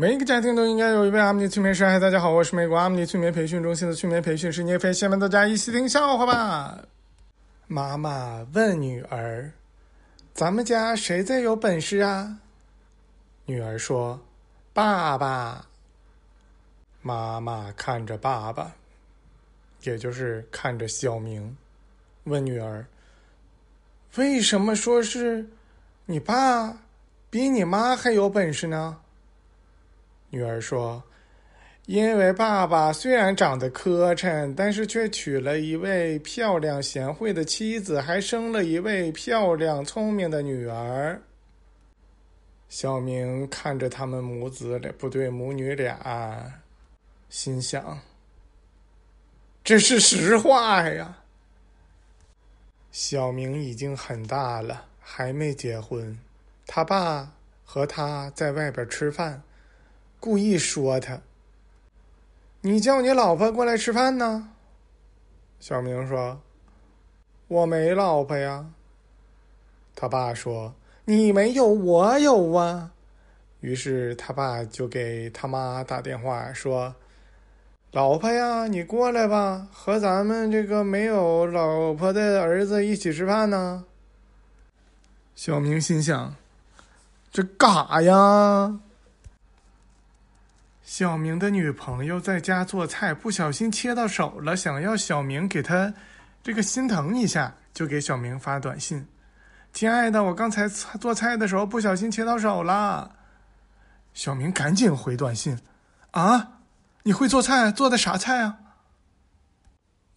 每一个家庭都应该有一位阿米尼催眠师。嗨，大家好，我是美国阿米尼催眠培训中心的催眠培训师聂飞。下面大家一起听笑话吧。妈妈问女儿：“咱们家谁最有本事啊？”女儿说：“爸爸。”妈妈看着爸爸，也就是看着小明，问女儿：“为什么说是你爸比你妈还有本事呢？”女儿说：“因为爸爸虽然长得磕碜，但是却娶了一位漂亮贤惠的妻子，还生了一位漂亮聪明的女儿。”小明看着他们母子俩，不对，母女俩，心想：“这是实话呀。”小明已经很大了，还没结婚，他爸和他在外边吃饭。故意说他：“你叫你老婆过来吃饭呢？”小明说：“我没老婆呀。”他爸说：“你没有，我有啊。”于是他爸就给他妈打电话说：“老婆呀，你过来吧，和咱们这个没有老婆的儿子一起吃饭呢。”小明心想：“这干啥呀？”小明的女朋友在家做菜，不小心切到手了，想要小明给他这个心疼一下，就给小明发短信：“亲爱的，我刚才做菜的时候不小心切到手了。”小明赶紧回短信：“啊，你会做菜？做的啥菜啊？”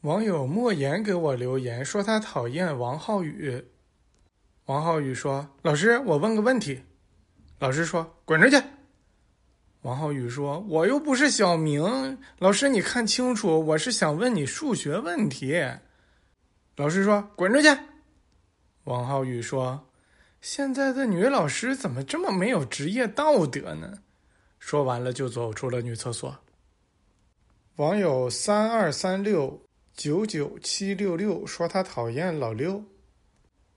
网友莫言给我留言说他讨厌王浩宇。王浩宇说：“老师，我问个问题。”老师说：“滚出去。”王浩宇说：“我又不是小明，老师，你看清楚，我是想问你数学问题。”老师说：“滚出去。”王浩宇说：“现在的女老师怎么这么没有职业道德呢？”说完了就走出了女厕所。网友三二三六九九七六六说他讨厌老六。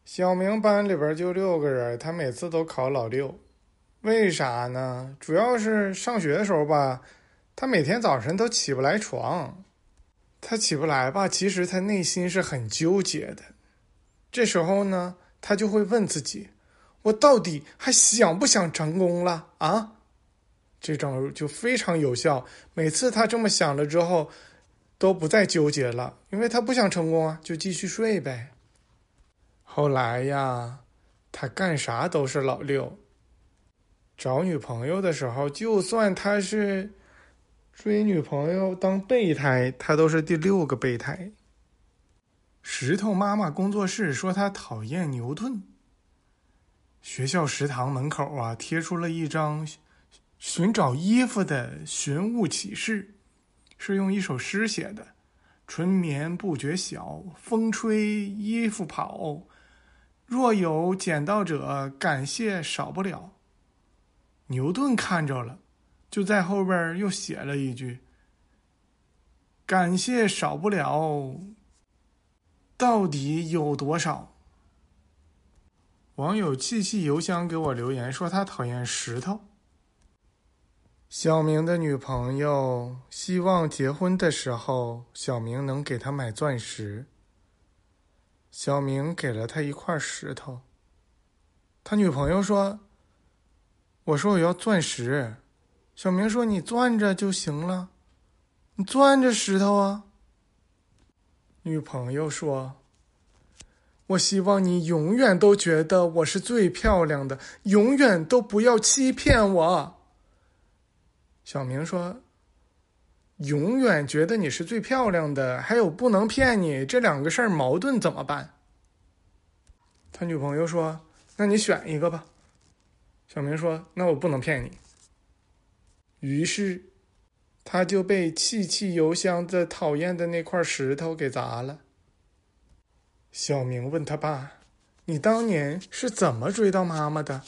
小明班里边就六个人，他每次都考老六。为啥呢？主要是上学的时候吧，他每天早晨都起不来床。他起不来吧，其实他内心是很纠结的。这时候呢，他就会问自己：我到底还想不想成功了啊？这招就非常有效。每次他这么想了之后，都不再纠结了，因为他不想成功啊，就继续睡呗。后来呀，他干啥都是老六。找女朋友的时候，就算他是追女朋友当备胎，他都是第六个备胎。石头妈妈工作室说他讨厌牛顿。学校食堂门口啊，贴出了一张寻找衣服的寻物启事，是用一首诗写的：“春眠不觉晓，风吹衣服跑。若有捡到者，感谢少不了。”牛顿看着了，就在后边又写了一句：“感谢少不了，到底有多少？”网友气气邮箱给我留言说他讨厌石头。小明的女朋友希望结婚的时候，小明能给他买钻石。小明给了他一块石头，他女朋友说。我说我要钻石，小明说你钻着就行了，你钻着石头啊。女朋友说：“我希望你永远都觉得我是最漂亮的，永远都不要欺骗我。”小明说：“永远觉得你是最漂亮的，还有不能骗你，这两个事儿矛盾怎么办？”他女朋友说：“那你选一个吧。”小明说：“那我不能骗你。”于是，他就被气气油箱的讨厌的那块石头给砸了。小明问他爸：“你当年是怎么追到妈妈的？”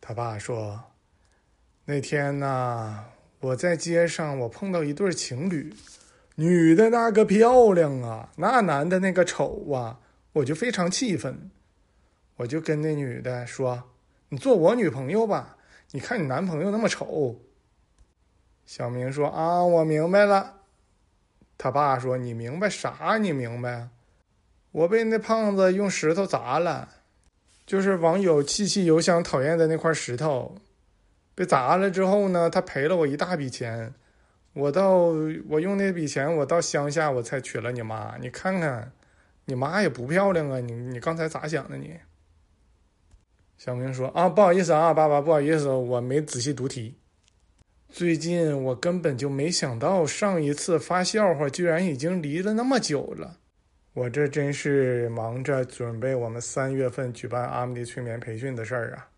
他爸说：“那天呢，我在街上，我碰到一对情侣，女的那个漂亮啊，那男的那个丑啊，我就非常气愤。”我就跟那女的说：“你做我女朋友吧，你看你男朋友那么丑。”小明说：“啊，我明白了。”他爸说：“你明白啥？你明白？我被那胖子用石头砸了，就是网友气气邮箱讨厌的那块石头，被砸了之后呢，他赔了我一大笔钱。我到我用那笔钱，我到乡下我才娶了你妈。你看看，你妈也不漂亮啊！你你刚才咋想的你？”小明说：“啊，不好意思啊，爸爸，不好意思，我没仔细读题。”最近我根本就没想到，上一次发笑话居然已经离了那么久了。我这真是忙着准备我们三月份举办阿米尼催眠培训的事儿啊！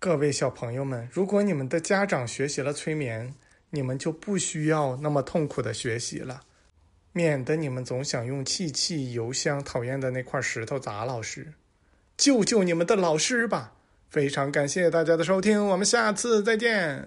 各位小朋友们，如果你们的家长学习了催眠，你们就不需要那么痛苦的学习了，免得你们总想用气气邮箱讨厌的那块石头砸老师。救救你们的老师吧！非常感谢大家的收听，我们下次再见。